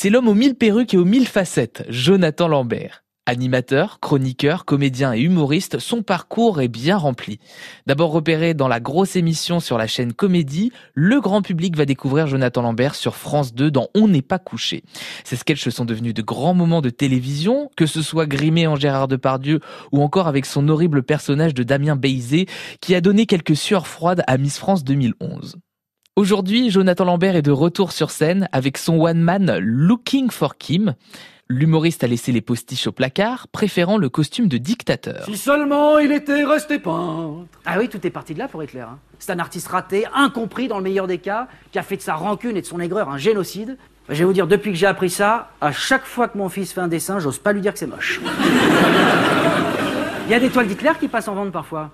C'est l'homme aux mille perruques et aux mille facettes, Jonathan Lambert. Animateur, chroniqueur, comédien et humoriste, son parcours est bien rempli. D'abord repéré dans la grosse émission sur la chaîne Comédie, le grand public va découvrir Jonathan Lambert sur France 2 dans On n'est pas couché. Ces sketchs sont devenus de grands moments de télévision, que ce soit grimé en Gérard Depardieu ou encore avec son horrible personnage de Damien Béizé qui a donné quelques sueurs froides à Miss France 2011. Aujourd'hui, Jonathan Lambert est de retour sur scène avec son one-man Looking for Kim. L'humoriste a laissé les postiches au placard, préférant le costume de dictateur. Si seulement il était resté peintre. Ah oui, tout est parti de là pour Hitler. Hein. C'est un artiste raté, incompris dans le meilleur des cas, qui a fait de sa rancune et de son aigreur un génocide. Je vais vous dire, depuis que j'ai appris ça, à chaque fois que mon fils fait un dessin, j'ose pas lui dire que c'est moche. Il y a des toiles d'Hitler qui passent en vente parfois.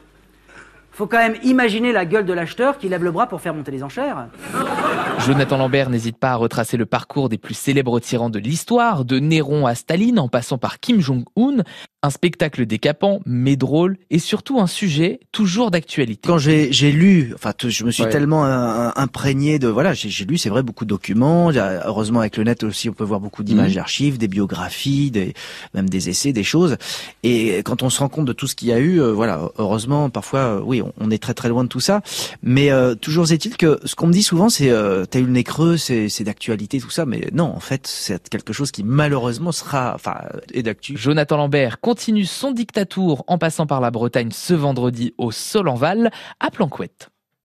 Faut quand même imaginer la gueule de l'acheteur qui lève le bras pour faire monter les enchères. Jonathan Lambert n'hésite pas à retracer le parcours des plus célèbres tyrans de l'histoire, de Néron à Staline en passant par Kim Jong-un, un spectacle décapant mais drôle et surtout un sujet toujours d'actualité. Quand j'ai lu, enfin je me suis tellement euh, imprégné de voilà, j'ai lu c'est vrai beaucoup de documents, heureusement avec le net aussi on peut voir beaucoup d'images mhm. d'archives, des biographies, des même des essais, des choses et quand on se rend compte de tout ce qu'il y a eu, euh, voilà, heureusement parfois euh, oui, on, est très très loin de tout ça, mais toujours est-il que ce qu'on me dit souvent c'est t'as eu le nez creux, c'est d'actualité tout ça, mais non, en fait, c'est quelque chose qui malheureusement sera, enfin, est d'actu. Jonathan Lambert continue son dictatour en passant par la Bretagne ce vendredi au Solenval à Planquette.